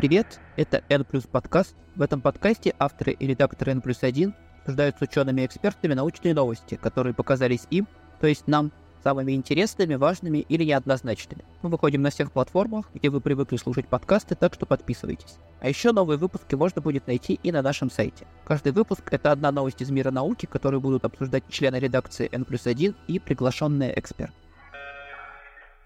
Привет, это N подкаст. В этом подкасте авторы и редакторы N плюс 1 обсуждают с учеными и экспертами научные новости, которые показались им, то есть нам, самыми интересными, важными или неоднозначными. Мы выходим на всех платформах, где вы привыкли слушать подкасты, так что подписывайтесь. А еще новые выпуски можно будет найти и на нашем сайте. Каждый выпуск — это одна новость из мира науки, которую будут обсуждать члены редакции N плюс 1 и приглашенные эксперты.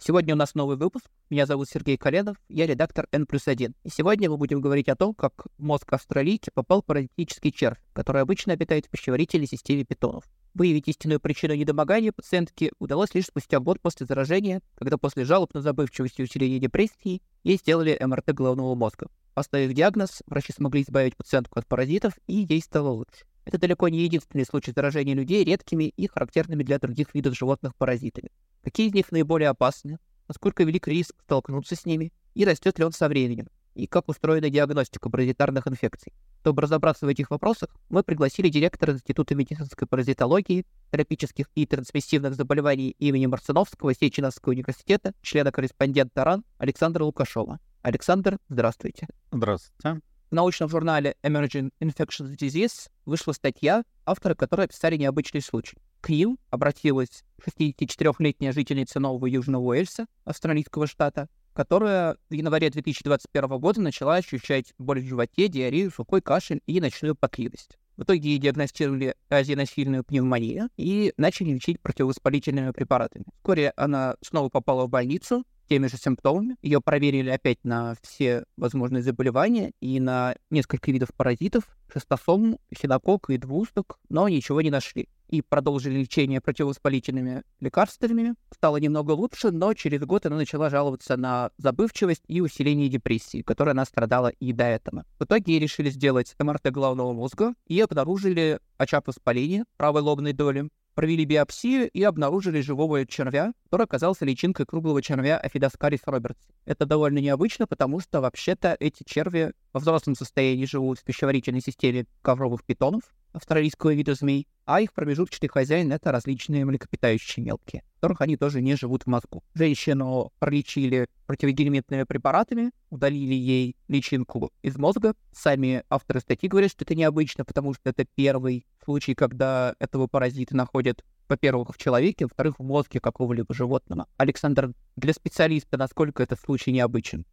Сегодня у нас новый выпуск. Меня зовут Сергей Коленов, я редактор N плюс 1. И сегодня мы будем говорить о том, как в мозг австралийки попал паразитический червь, который обычно обитает в пищеварительной системе питонов. Выявить истинную причину недомогания пациентки удалось лишь спустя год после заражения, когда после жалоб на забывчивость и усиление депрессии ей сделали МРТ головного мозга. Поставив диагноз, врачи смогли избавить пациентку от паразитов, и ей стало лучше. Это далеко не единственный случай заражения людей редкими и характерными для других видов животных паразитами. Какие из них наиболее опасны? Насколько велик риск столкнуться с ними? И растет ли он со временем? И как устроена диагностика паразитарных инфекций? Чтобы разобраться в этих вопросах, мы пригласили директора Института медицинской паразитологии, тропических и трансмиссивных заболеваний имени Марциновского Сеченовского университета, члена-корреспондента РАН Александра Лукашова. Александр, здравствуйте. Здравствуйте. Научном журнале Emerging Infectious Disease вышла статья, авторы которой описали необычный случай. К ним обратилась 64-летняя жительница Нового Южного Уэльса, австралийского штата, которая в январе 2021 года начала ощущать боль в животе, диарею, сухой кашель и ночную потливость. В итоге ей диагностировали азиеносильную пневмонию и начали лечить противовоспалительными препаратами. Вскоре она снова попала в больницу, теми же симптомами. Ее проверили опять на все возможные заболевания и на несколько видов паразитов, шестосом, хинокок и двусток, но ничего не нашли. И продолжили лечение противовоспалительными лекарствами. Стало немного лучше, но через год она начала жаловаться на забывчивость и усиление депрессии, которой она страдала и до этого. В итоге решили сделать МРТ головного мозга и обнаружили очаг воспаления правой лобной доли, провели биопсию и обнаружили живого червя, который оказался личинкой круглого червя Aphidoskaris робертс. Это довольно необычно, потому что вообще-то эти черви во взрослом состоянии живут в пищеварительной системе ковровых питонов, австралийского вида змей, а их промежуточный хозяин — это различные млекопитающие мелкие, которых они тоже не живут в мозгу. Женщину пролечили противогельминтными препаратами, удалили ей личинку из мозга. Сами авторы статьи говорят, что это необычно, потому что это первый случай, когда этого паразита находят во-первых, в человеке, во-вторых, в мозге какого-либо животного. Александр, для специалиста, насколько этот случай необычен?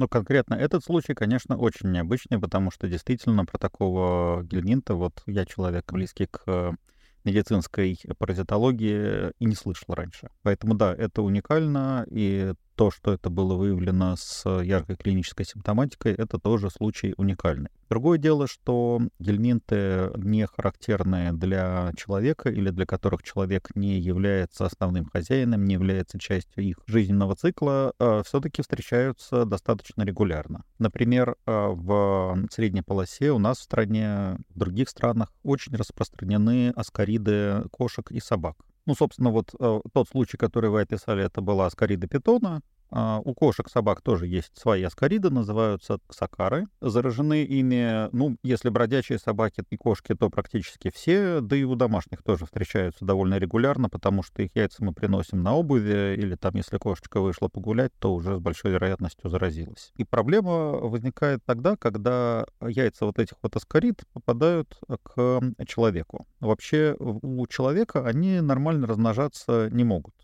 Ну, конкретно этот случай, конечно, очень необычный, потому что действительно про такого гельминта, вот я человек близкий к медицинской паразитологии и не слышал раньше. Поэтому да, это уникально, и то, что это было выявлено с яркой клинической симптоматикой, это тоже случай уникальный. Другое дело, что гельминты не характерны для человека или для которых человек не является основным хозяином, не является частью их жизненного цикла, а все-таки встречаются достаточно регулярно. Например, а, в средней полосе у нас в стране, в других странах очень распространены аскариды кошек и собак. Ну, собственно, вот э, тот случай, который вы описали, это была аскарида питона. А, у кошек, собак тоже есть свои аскариды, называются сакары. Заражены ими, ну, если бродячие собаки и кошки, то практически все, да и у домашних тоже встречаются довольно регулярно, потому что их яйца мы приносим на обуви, или там, если кошечка вышла погулять, то уже с большой вероятностью заразилась. И проблема возникает тогда, когда яйца вот этих вот аскарид попадают к человеку. Вообще у человека они нормально размножаться не могут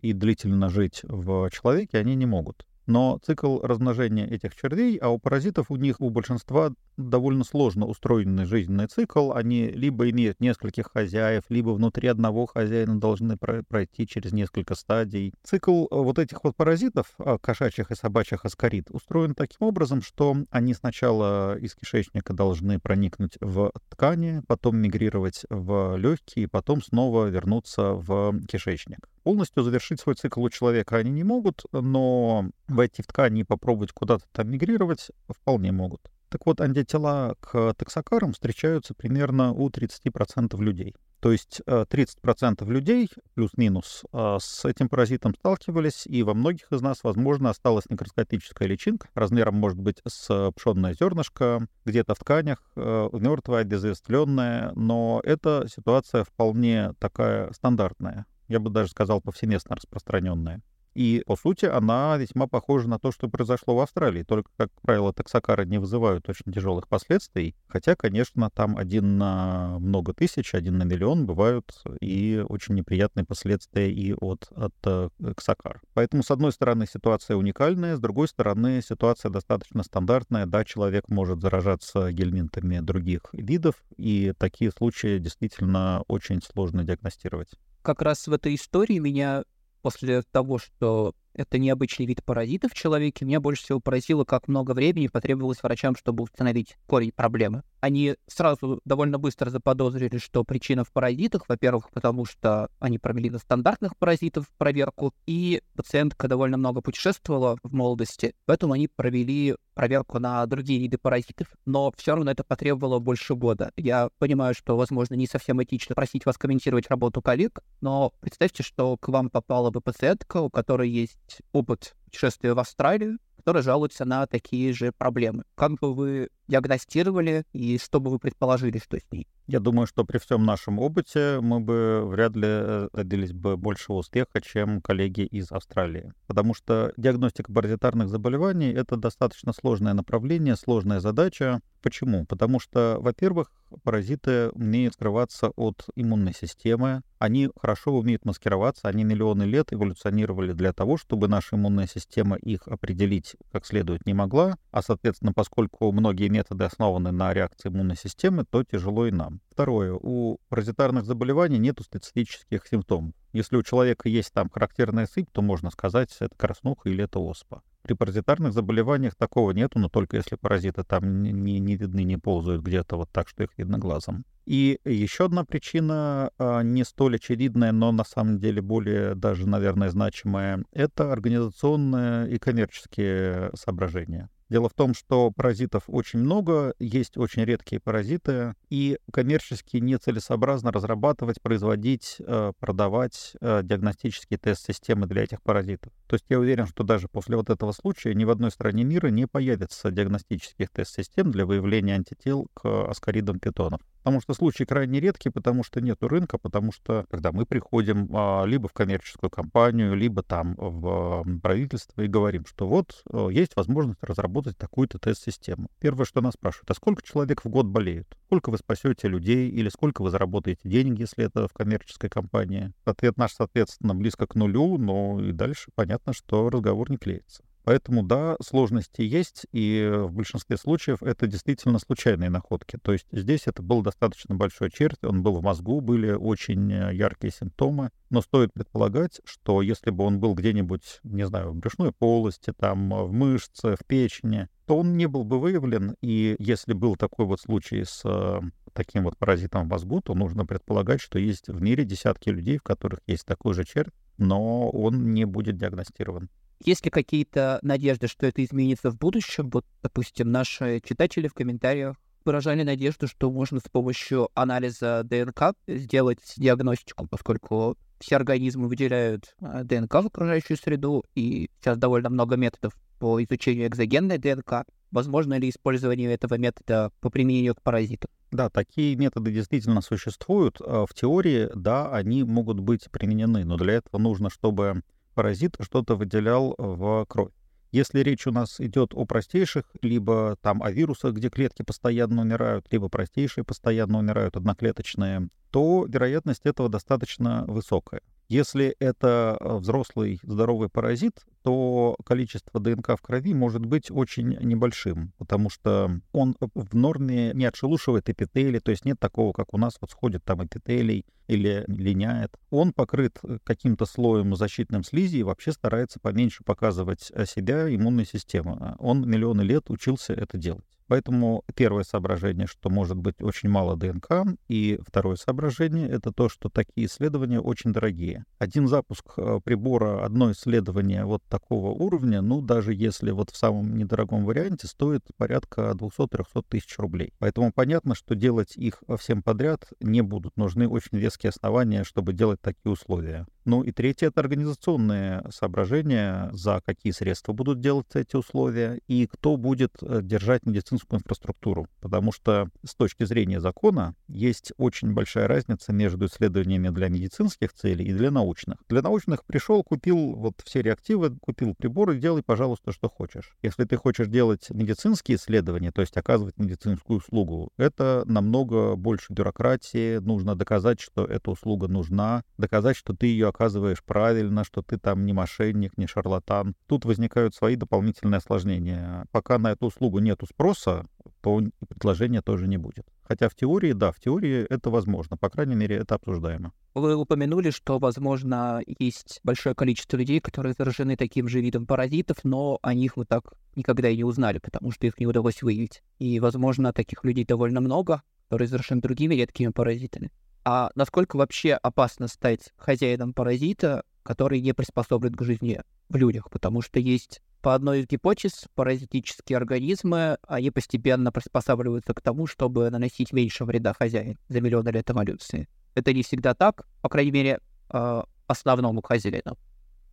и длительно жить в человеке они не могут. Но цикл размножения этих червей, а у паразитов у них, у большинства довольно сложно устроенный жизненный цикл. Они либо имеют нескольких хозяев, либо внутри одного хозяина должны пройти через несколько стадий. Цикл э, вот этих вот паразитов, а, кошачьих и собачьих аскарид, устроен таким образом, что они сначала из кишечника должны проникнуть в ткани, потом мигрировать в легкие, потом снова вернуться в кишечник. Полностью завершить свой цикл у человека они не могут, но войти в ткани и попробовать куда-то там мигрировать вполне могут. Так вот, антитела к токсокарам встречаются примерно у 30% людей. То есть 30% э, людей, плюс-минус, э, с этим паразитом сталкивались, и во многих из нас, возможно, осталась микроскопическая личинка, размером может быть с пшенное зернышко, где-то в тканях, э, мертвая, дезояствленная, но эта ситуация вполне такая стандартная я бы даже сказал, повсеместно распространенная. И, по сути, она весьма похожа на то, что произошло в Австралии. Только, как правило, токсокары не вызывают очень тяжелых последствий. Хотя, конечно, там один на много тысяч, один на миллион бывают и очень неприятные последствия и от, от э, ксакар. Поэтому, с одной стороны, ситуация уникальная, с другой стороны, ситуация достаточно стандартная. Да, человек может заражаться гельминтами других видов, и такие случаи действительно очень сложно диагностировать. Как раз в этой истории меня после того, что это необычный вид паразита в человеке, меня больше всего поразило, как много времени потребовалось врачам, чтобы установить корень проблемы. Они сразу довольно быстро заподозрили, что причина в паразитах. Во-первых, потому что они провели на стандартных паразитов проверку, и пациентка довольно много путешествовала в молодости, поэтому они провели проверку на другие виды паразитов, но все равно это потребовало больше года. Я понимаю, что, возможно, не совсем этично просить вас комментировать работу коллег, но представьте, что к вам попала бы пациентка, у которой есть опыт путешествия в Австралию, которые жалуются на такие же проблемы. Как бы вы диагностировали и что бы вы предположили, что с ней? Я думаю, что при всем нашем опыте мы бы вряд ли э, добились бы большего успеха, чем коллеги из Австралии. Потому что диагностика паразитарных заболеваний — это достаточно сложное направление, сложная задача. Почему? Потому что, во-первых, паразиты умеют скрываться от иммунной системы, они хорошо умеют маскироваться, они миллионы лет эволюционировали для того, чтобы наша иммунная система их определить как следует не могла, а, соответственно, поскольку многие методы основаны на реакции иммунной системы, то тяжело и нам. Второе. У паразитарных заболеваний нет специфических симптомов. Если у человека есть там характерная сыпь, то можно сказать, это краснуха или это оспа. При паразитарных заболеваниях такого нету, но только если паразиты там не, не видны, не ползают где-то вот так, что их видно глазом. И еще одна причина, а, не столь очевидная, но на самом деле более даже, наверное, значимая, это организационные и коммерческие соображения. Дело в том, что паразитов очень много, есть очень редкие паразиты, и коммерчески нецелесообразно разрабатывать, производить, э, продавать э, диагностические тест-системы для этих паразитов. То есть я уверен, что даже после вот этого случая ни в одной стране мира не появится диагностических тест-систем для выявления антител к аскаридам питонов. Потому что случаи крайне редкие, потому что нет рынка, потому что когда мы приходим а, либо в коммерческую компанию, либо там в правительство и говорим, что вот а, есть возможность разработать такую-то тест-систему. Первое, что нас спрашивают, а сколько человек в год болеют? Сколько вы спасете людей или сколько вы заработаете денег, если это в коммерческой компании? Ответ наш, соответственно, близко к нулю, но и дальше понятно, что разговор не клеится. Поэтому, да, сложности есть, и в большинстве случаев это действительно случайные находки. То есть здесь это был достаточно большой червь, он был в мозгу, были очень э, яркие симптомы, но стоит предполагать, что если бы он был где-нибудь, не знаю, в брюшной полости, там, в мышце, в печени, то он не был бы выявлен, и если был такой вот случай с э, таким вот паразитом в мозгу, то нужно предполагать, что есть в мире десятки людей, в которых есть такой же червь, но он не будет диагностирован. Есть ли какие-то надежды, что это изменится в будущем? Вот, допустим, наши читатели в комментариях выражали надежду, что можно с помощью анализа ДНК сделать диагностику, поскольку все организмы выделяют а, ДНК в окружающую среду, и сейчас довольно много методов по изучению экзогенной ДНК. Возможно ли использование этого метода по применению к паразитам? Да, такие методы действительно существуют. А, в теории, да, они могут быть применены, но для этого нужно, чтобы паразит что-то выделял в кровь. Если речь у нас идет о простейших, либо там о вирусах, где клетки постоянно умирают, либо простейшие постоянно умирают, одноклеточные, то вероятность этого достаточно высокая. Если это э, взрослый здоровый паразит, то количество ДНК в крови может быть очень небольшим, потому что он в норме не отшелушивает эпители, то есть нет такого, как у нас вот сходит там эпителий или линяет. Он покрыт э, каким-то слоем защитным слизи и вообще старается поменьше показывать себя иммунной системы. Он миллионы лет учился это делать. Поэтому первое соображение, что может быть очень мало ДНК, и второе соображение — это то, что такие исследования очень дорогие. Один запуск э, прибора, одно исследование вот такого уровня, ну, даже если вот в самом недорогом варианте, стоит порядка 200-300 тысяч рублей. Поэтому понятно, что делать их всем подряд не будут. Нужны очень веские основания, чтобы делать такие условия. Ну и третье — это организационные соображения, за какие средства будут делаться эти условия и кто будет э, держать медицинскую инфраструктуру. Потому что с точки зрения закона есть очень большая разница между исследованиями для медицинских целей и для научных. Для научных пришел, купил вот все реактивы, купил приборы, делай, пожалуйста, что хочешь. Если ты хочешь делать медицинские исследования, то есть оказывать медицинскую услугу, это намного больше бюрократии, нужно доказать, что эта услуга нужна, доказать, что ты ее оказываешь правильно, что ты там не мошенник, не шарлатан. Тут возникают свои дополнительные осложнения. Пока на эту услугу нету спроса, то предложения тоже не будет. Хотя в теории, да, в теории это возможно. По крайней мере, это обсуждаемо. Вы упомянули, что, возможно, есть большое количество людей, которые заражены таким же видом паразитов, но о них вы так никогда и не узнали, потому что их не удалось выявить. И, возможно, таких людей довольно много, которые заражены другими редкими паразитами. А насколько вообще опасно стать хозяином паразита, который не приспособлен к жизни в людях? Потому что есть по одной из гипотез, паразитические организмы, они постепенно приспосабливаются к тому, чтобы наносить меньше вреда хозяину за миллионы лет эволюции. Это не всегда так, по крайней мере, э, основному хозяину.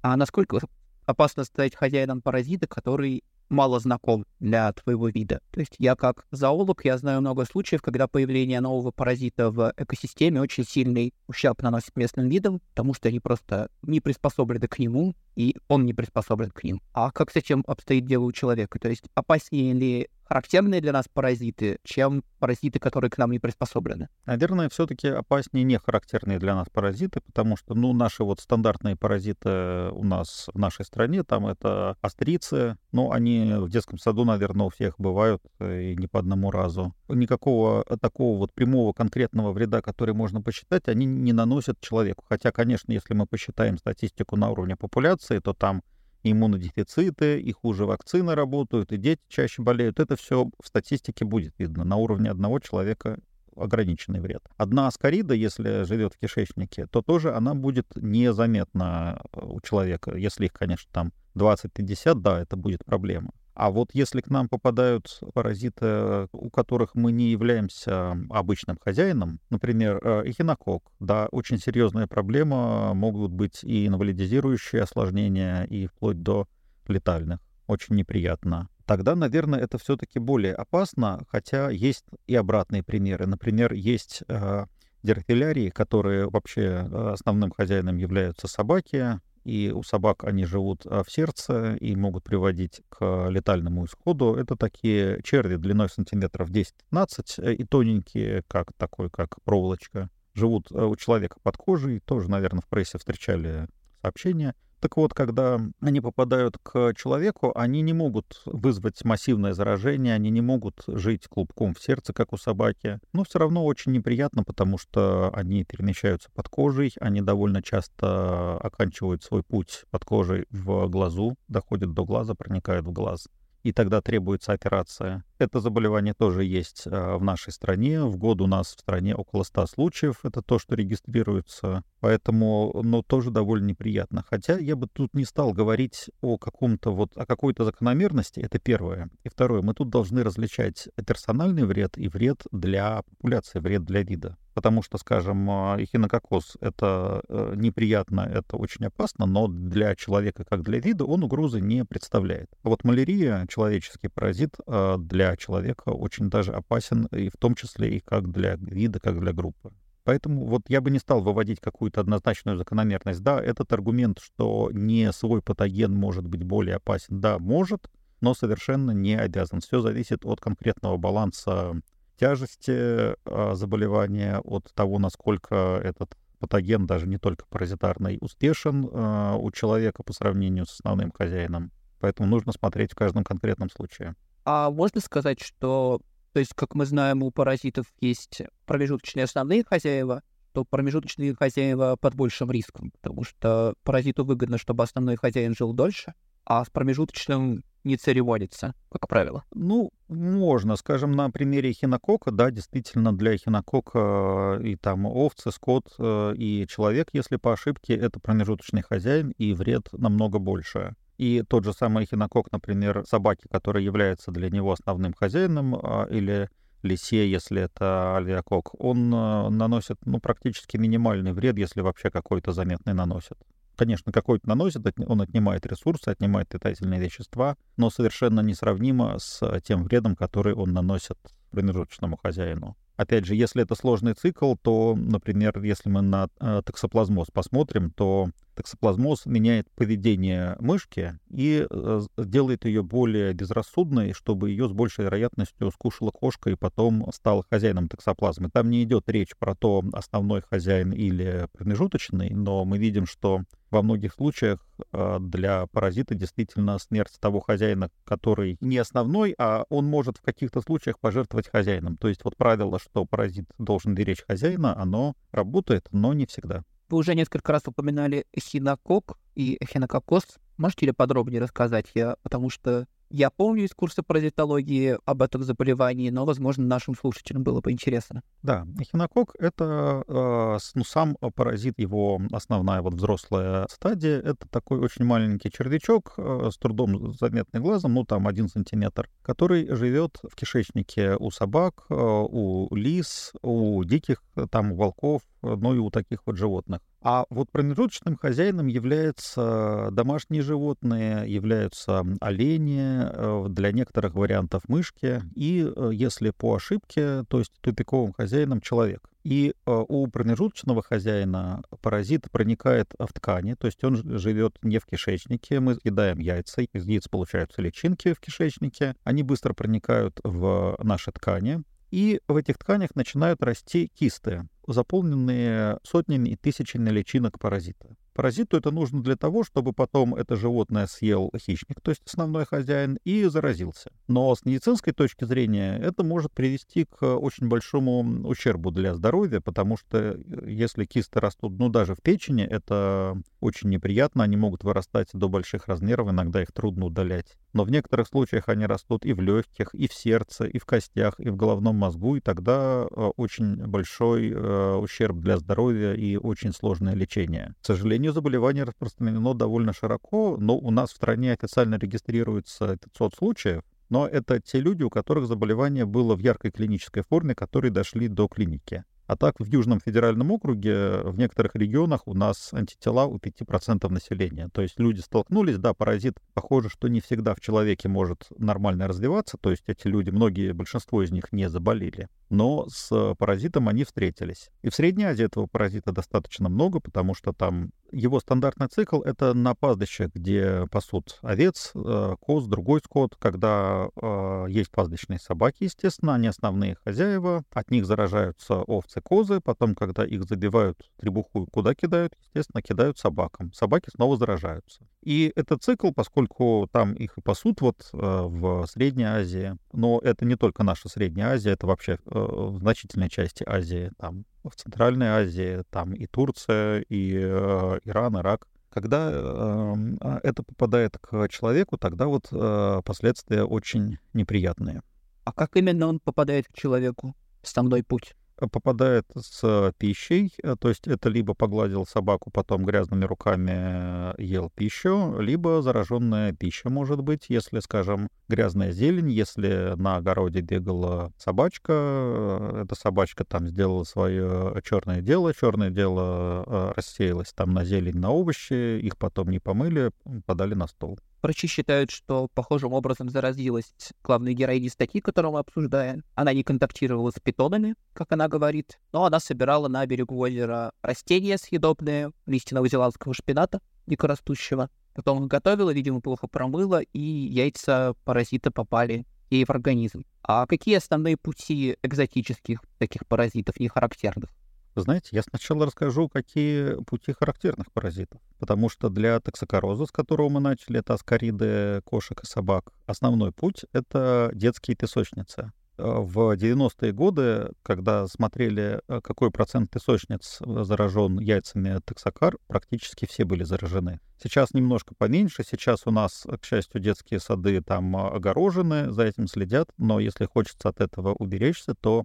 А насколько опасно стать хозяином паразита, который мало знаком для твоего вида. То есть я как зоолог, я знаю много случаев, когда появление нового паразита в экосистеме очень сильный ущерб наносит местным видам, потому что они просто не приспособлены к нему, и он не приспособлен к ним. А как с этим обстоит дело у человека? То есть опаснее ли характерные для нас паразиты, чем паразиты, которые к нам не приспособлены. Наверное, все-таки опаснее не характерные для нас паразиты, потому что, ну, наши вот стандартные паразиты у нас в нашей стране, там это острицы, но они в детском саду, наверное, у всех бывают э, и не по одному разу. Никакого такого вот прямого конкретного вреда, который можно посчитать, они не наносят человеку. Хотя, конечно, если мы посчитаем статистику на уровне популяции, то там иммунодефициты, и хуже вакцины работают, и дети чаще болеют. Это все в статистике будет видно. На уровне одного человека ограниченный вред. Одна аскарида, если живет в кишечнике, то тоже она будет незаметна у человека. Если их, конечно, там 20-50, да, это будет проблема. А вот если к нам попадают паразиты, у которых мы не являемся обычным хозяином, например, э, эхинокок, да, очень серьезная проблема, могут быть и инвалидизирующие осложнения, и вплоть до летальных. Очень неприятно. Тогда, наверное, это все-таки более опасно, хотя есть и обратные примеры. Например, есть э, дерфилярии, которые вообще э, основным хозяином являются собаки, и у собак они живут а, в сердце и могут приводить к летальному исходу. Это такие черви длиной сантиметров 10-15 э, и тоненькие, как такой, как проволочка. Живут э, у человека под кожей, тоже, наверное, в прессе встречали сообщения. Так вот, когда они попадают к человеку, они не могут вызвать массивное заражение, они не могут жить клубком в сердце, как у собаки. Но все равно очень неприятно, потому что они перемещаются под кожей, они довольно часто оканчивают свой путь под кожей в глазу, доходят до глаза, проникают в глаз и тогда требуется операция. Это заболевание тоже есть а, в нашей стране. В год у нас в стране около 100 случаев. Это то, что регистрируется. Поэтому, ну, тоже довольно неприятно. Хотя я бы тут не стал говорить о каком-то вот, о какой-то закономерности. Это первое. И второе, мы тут должны различать персональный вред и вред для популяции, вред для вида потому что, скажем, а, эхинококоз — это э, неприятно, это очень опасно, но для человека, как для вида, он угрозы не представляет. А вот малярия, человеческий паразит, а, человека очень даже опасен, и в том числе и как для вида, как для группы. Поэтому вот я бы не стал выводить какую-то однозначную закономерность. Да, этот аргумент, что не свой патоген может быть более опасен, да, может, но совершенно не обязан. Все зависит от конкретного баланса тяжести а, заболевания, от того, насколько этот патоген, даже не только паразитарный, успешен а, у человека по сравнению с основным хозяином. Поэтому нужно смотреть в каждом конкретном случае. А можно сказать, что, то есть, как мы знаем, у паразитов есть промежуточные основные хозяева, то промежуточные хозяева под большим риском, потому что паразиту выгодно, чтобы основной хозяин жил дольше, а с промежуточным не церемонится, как правило. Ну, можно, скажем, на примере хинокока, да, действительно, для хинокока э, и там овцы, скот э, и человек, если по ошибке, это промежуточный хозяин, и вред намного больше. И тот же самый хинокок, например, собаки, который является для него основным хозяином, а, или лисе, если это алиакок, он э, наносит ну, практически минимальный вред, если вообще какой-то заметный наносит. Конечно, какой-то наносит, он отнимает ресурсы, отнимает питательные вещества, но совершенно несравнимо с тем вредом, который он наносит промежуточному хозяину. Опять же, если это сложный цикл, то, например, если мы на э, токсоплазмоз посмотрим, то токсоплазмоз меняет поведение мышки и э, делает ее более безрассудной, чтобы ее с большей вероятностью скушала кошка и потом стала хозяином токсоплазмы. Там не идет речь про то, основной хозяин или промежуточный, но мы видим, что во многих случаях э, для паразита действительно смерть того хозяина, который не основной, а он может в каких-то случаях пожертвовать хозяином. То есть вот правило, что паразит должен беречь хозяина, оно работает, но не всегда. Вы уже несколько раз упоминали эхинокок и эхинококоз. Можете ли подробнее рассказать? Я, потому что я помню из курса паразитологии об этом заболевании, но, возможно, нашим слушателям было бы интересно. Да, эхинокок — это э, ну, сам паразит, его основная вот взрослая стадия. Это такой очень маленький червячок, э, с трудом заметный глазом, ну, там, один сантиметр, который живет в кишечнике у собак, э, у лис, у диких, там, волков, ну и у таких вот животных. А вот промежуточным хозяином являются домашние животные, являются олени, э, для некоторых вариантов мышки, и э, если по ошибке, то есть тупиковым хозяином человек. И э, у промежуточного хозяина паразит проникает в ткани, то есть он живет не в кишечнике, мы съедаем яйца, из яиц получаются личинки в кишечнике, они быстро проникают в наши ткани, и в этих тканях начинают расти кисты, заполненные сотнями и тысячами личинок паразита. Паразиту это нужно для того, чтобы потом это животное съел хищник, то есть основной хозяин, и заразился. Но с медицинской точки зрения это может привести к очень большому ущербу для здоровья, потому что э, если кисты растут, ну, даже в печени, это очень неприятно, они могут вырастать до больших размеров, иногда их трудно удалять. Но в некоторых случаях они растут и в легких, и в сердце, и в костях, и в головном мозгу, и тогда э, очень большой э, ущерб для здоровья и очень сложное лечение. К сожалению, заболевание распространено довольно широко, но у нас в стране официально регистрируется 500 случаев, но это те люди, у которых заболевание было в яркой клинической форме, которые дошли до клиники. А так в Южном федеральном округе в некоторых регионах у нас антитела у 5% населения. То есть люди столкнулись, да, паразит, похоже, что не всегда в человеке может нормально развиваться, то есть эти люди, многие, большинство из них не заболели но с паразитом они встретились. И в Средней Азии этого паразита достаточно много, потому что там его стандартный цикл — это на пастбище, где пасут овец, э, коз, другой скот. Когда э, есть пастбищные собаки, естественно, они основные хозяева, от них заражаются овцы, козы, потом, когда их забивают требуху, куда кидают? Естественно, кидают собакам. Собаки снова заражаются. И этот цикл, поскольку там их и пасут вот э, в Средней Азии, но это не только наша Средняя Азия, это вообще в значительной части Азии, там в Центральной Азии, там и Турция, и э, Иран, Ирак. Когда э, это попадает к человеку, тогда вот э, последствия очень неприятные. А как именно он попадает к человеку? Основной путь? Попадает с пищей, э, то есть это либо погладил собаку, потом грязными руками э, ел пищу, либо зараженная пища может быть, если, скажем, грязная зелень, если на огороде бегала собачка, э, эта собачка там сделала свое черное дело, черное дело рассеялось там на зелень, на овощи, их потом не помыли, подали на стол. Врачи считают, что похожим образом заразилась главная героиня статьи, которую мы обсуждаем. Она не контактировала с питонами, как она говорит, но она собирала на берегу озера растения съедобные, листья новозеландского шпината, дикорастущего. Потом готовила, видимо, плохо промыла, и яйца паразита попали ей в организм. А какие основные пути экзотических таких паразитов, не характерных? Вы знаете, я сначала расскажу, какие пути характерных паразитов. Потому что для токсокороза, с которого мы начали, это аскариды кошек и собак, основной путь — это детские песочницы. Э, в 90-е годы, когда смотрели, э, какой процент песочниц заражен яйцами токсокар, практически все были заражены. Сейчас немножко поменьше. Сейчас у нас, к счастью, детские сады там огорожены, за этим следят. Но если хочется от этого уберечься, то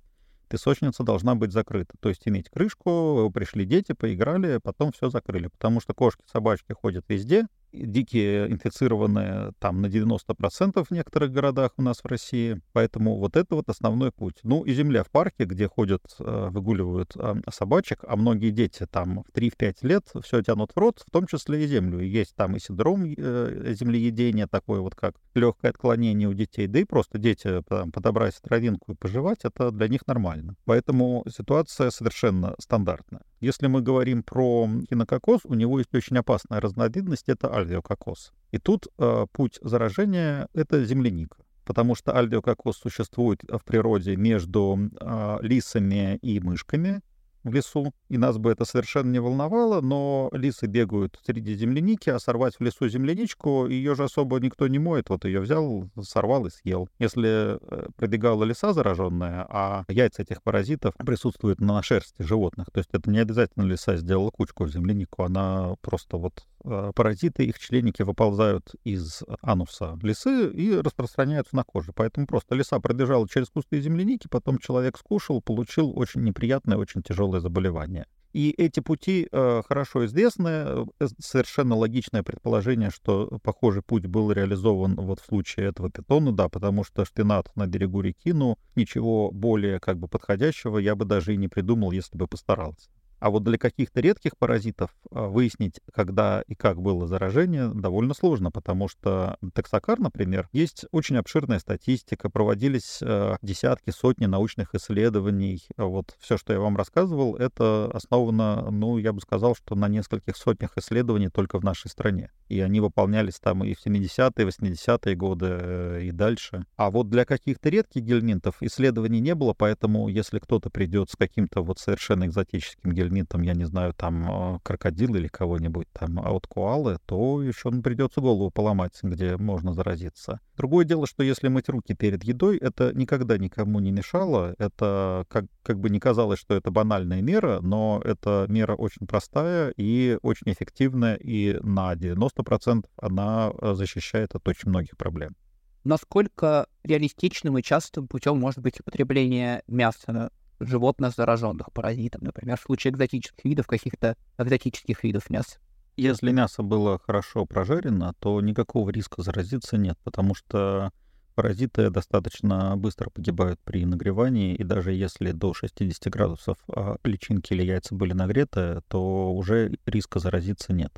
песочница должна быть закрыта. То есть иметь крышку, пришли дети, поиграли, потом все закрыли. Потому что кошки, собачки ходят везде, дикие инфицированные там на 90% в некоторых городах у нас в России. Поэтому вот это вот основной путь. Ну и земля в парке, где ходят, э, выгуливают э, собачек, а многие дети там в 3-5 лет все тянут в рот, в том числе и землю. Есть там и синдром э, землеедения, такой вот как легкое отклонение у детей, да и просто дети там, подобрать травинку и пожевать, это для них нормально. Поэтому ситуация совершенно стандартная. Если мы говорим про хинококоз, у него есть очень опасная разновидность, это альвеококоз. И тут э, путь заражения — это земляника потому что альдиококос существует в природе между э, лисами и мышками, в лесу, и нас бы это совершенно не волновало, но лисы бегают среди земляники, а сорвать в лесу земляничку, ее же особо никто не моет, вот ее взял, сорвал и съел. Если э, пробегала лиса зараженная, а яйца этих паразитов присутствуют на шерсти животных, то есть это не обязательно лиса сделала кучку в землянику, она просто вот э, паразиты, их членники выползают из ануса лисы и распространяются на коже. Поэтому просто лиса пробежала через кусты земляники, потом человек скушал, получил очень неприятное, очень тяжелое тяжелое заболевание. И эти пути э, хорошо известны. Э, совершенно логичное предположение, что похожий путь был реализован вот в случае этого питона, да, потому что шпинат на берегу реки, ну, ничего более как бы подходящего я бы даже и не придумал, если бы постарался. А вот для каких-то редких паразитов а, выяснить, когда и как было заражение, довольно сложно, потому что тексакар, например, есть очень обширная статистика, проводились а, десятки, сотни научных исследований. Вот все, что я вам рассказывал, это основано, ну, я бы сказал, что на нескольких сотнях исследований только в нашей стране. И они выполнялись там и в 70-е, 80-е годы э, и дальше. А вот для каких-то редких гельминтов исследований не было, поэтому если кто-то придет с каким-то вот совершенно экзотическим гельминтом, я не знаю, там а, крокодил или кого-нибудь там а от коалы, то еще придется голову поломать, где можно заразиться. Другое дело, что если мыть руки перед едой, это никогда никому не мешало. Это как, как бы не казалось, что это банальная мера, но это мера очень простая и очень эффективная, и на 90% она а, защищает от очень многих проблем. Насколько реалистичным и частым путем может быть употребление мяса животных, зараженных паразитом, например, в случае экзотических видов, каких-то экзотических видов мяса. Если мясо было хорошо прожарено, то никакого риска заразиться нет, потому что паразиты достаточно быстро погибают при нагревании, и даже если до 60 градусов а, личинки или яйца были нагреты, то уже риска заразиться нет.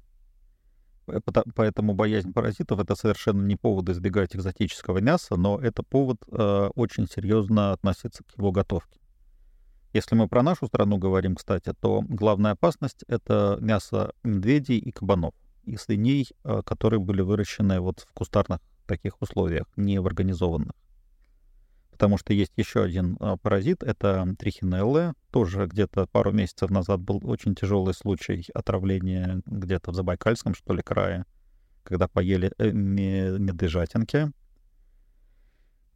Поэтому боязнь паразитов это совершенно не повод избегать экзотического мяса, но это повод э, очень серьезно относиться к его готовке. Если мы про нашу страну говорим, кстати, то главная опасность — это мясо медведей и кабанов, и свиней, э, которые были выращены вот в кустарных таких условиях, не в организованных. Потому что есть еще один э, паразит, это трихинеллы. Тоже где-то пару месяцев назад был очень тяжелый случай отравления где-то в Забайкальском, что ли, крае, когда поели э, медвежатинки.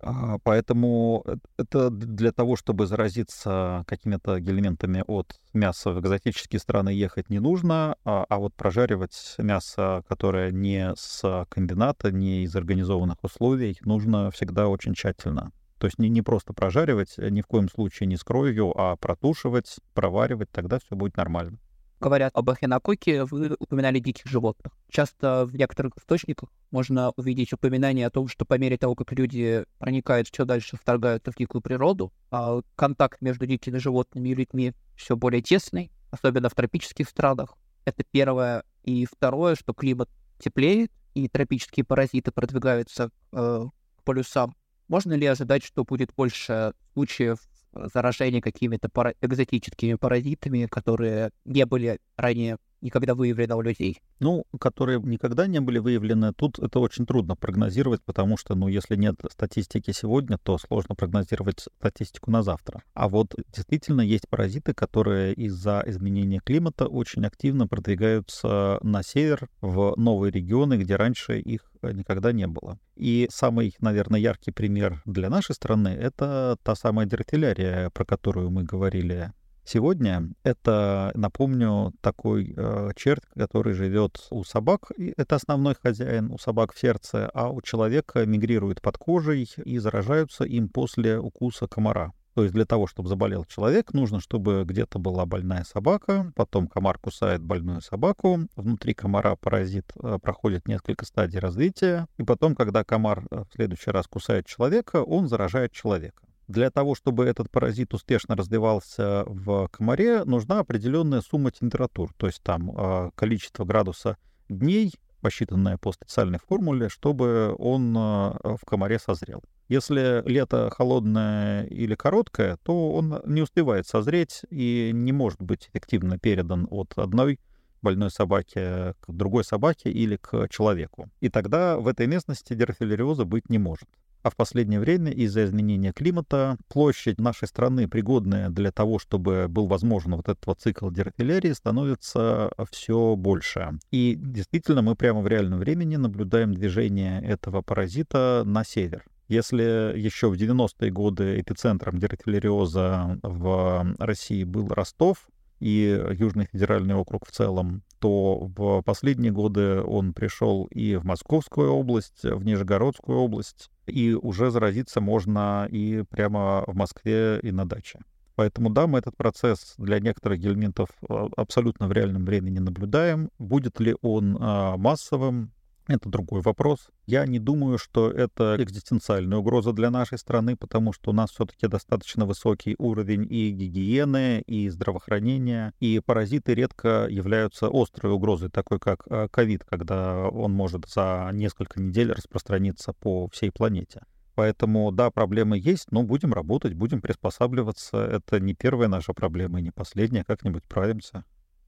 А, поэтому это для того, чтобы заразиться какими-то элементами от мяса в экзотические страны ехать не нужно, а, а вот прожаривать мясо, которое не с комбината, не из организованных условий, нужно всегда очень тщательно. То есть не, не просто прожаривать, ни в коем случае не с кровью, а протушивать, проваривать, тогда все будет нормально говорят об эхинококе, вы упоминали диких животных. Часто в некоторых источниках можно увидеть упоминание о том, что по мере того, как люди проникают все дальше, вторгаются в дикую природу, а контакт между дикими животными и людьми все более тесный, особенно в тропических странах. Это первое. И второе, что климат теплеет, и тропические паразиты продвигаются э, к полюсам. Можно ли ожидать, что будет больше случаев заражения какими-то пара- экзотическими паразитами, которые не были ранее никогда выявлены у людей. Ну, которые никогда не были выявлены, тут это очень трудно прогнозировать, потому что, ну, если нет статистики сегодня, то сложно прогнозировать статистику на завтра. А вот действительно есть паразиты, которые из-за изменения климата очень активно продвигаются на север, в новые регионы, где раньше их никогда не было. И самый, наверное, яркий пример для нашей страны — это та самая дертилярия, про которую мы говорили Сегодня это, напомню, такой э, черт, который живет у собак. И это основной хозяин у собак в сердце, а у человека мигрирует под кожей и заражаются им после укуса комара. То есть для того, чтобы заболел человек, нужно, чтобы где-то была больная собака, потом комар кусает больную собаку, внутри комара паразит э, проходит несколько стадий развития, и потом, когда комар э, в следующий раз кусает человека, он заражает человека. Для того, чтобы этот паразит успешно развивался в комаре, нужна определенная сумма температур, то есть там э, количество градуса дней, посчитанное по специальной формуле, чтобы он в комаре созрел. Если лето холодное или короткое, то он не успевает созреть и не может быть эффективно передан от одной больной собаки к другой собаке или к человеку. И тогда в этой местности дерфилериоза быть не может. А в последнее время из-за изменения климата площадь нашей страны, пригодная для того, чтобы был возможен вот этот вот цикл дерфилерии, становится все больше. И действительно мы прямо в реальном времени наблюдаем движение этого паразита на север. Если еще в 90-е годы эпицентром дерфилериоза в России был Ростов и Южный федеральный округ в целом, то в последние годы он пришел и в Московскую область, в Нижегородскую область, и уже заразиться можно и прямо в Москве и на даче. Поэтому да, мы этот процесс для некоторых гельминтов а, абсолютно в реальном времени наблюдаем. Будет ли он а, массовым, это другой вопрос. Я не думаю, что это экзистенциальная угроза для нашей страны, потому что у нас все-таки достаточно высокий уровень и гигиены, и здравоохранения, и паразиты редко являются острой угрозой, такой как э, ковид, когда он может за несколько недель распространиться по всей планете. Поэтому, да, проблемы есть, но будем работать, будем приспосабливаться. Это не первая наша проблема и не последняя, как-нибудь справимся.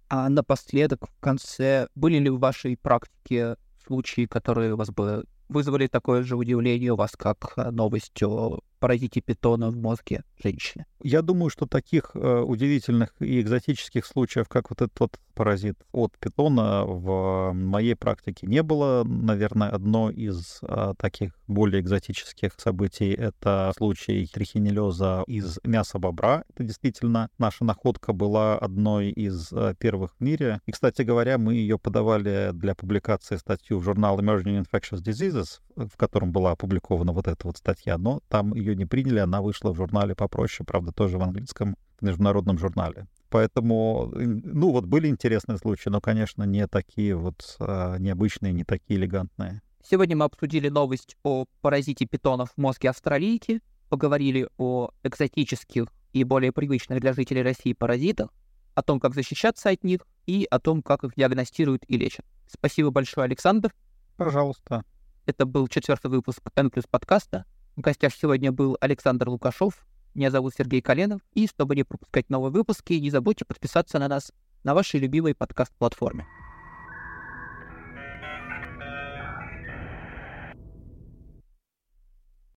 А напоследок, в конце, были ли в вашей практике случаи, которые вас бы вызвали такое же удивление у вас, как э, новость о паразите питона в мозге женщины? Я думаю, что таких э, удивительных и экзотических случаев, как вот этот вот паразит от питона, в моей практике не было. Наверное, одно из э, таких более экзотических событий — это случай трихинеллеза из мяса бобра. Это действительно наша находка была одной из э, первых в мире. И, кстати говоря, мы ее подавали для публикации статью в журнал Emerging Infectious Diseases, в котором была опубликована вот эта вот статья, но там ее не приняли, она вышла в журнале попроще, правда, тоже в английском международном журнале. Поэтому, ну вот были интересные случаи, но, конечно, не такие вот а, необычные, не такие элегантные. Сегодня мы обсудили новость о паразите питонов в мозге австралийки, поговорили о экзотических и более привычных для жителей России паразитах, о том, как защищаться от них и о том, как их диагностируют и лечат. Спасибо большое, Александр. Пожалуйста. Это был четвертый выпуск N подкаста. В гостях сегодня был Александр Лукашов, меня зовут Сергей Коленов, и чтобы не пропускать новые выпуски, не забудьте подписаться на нас на вашей любимой подкаст-платформе.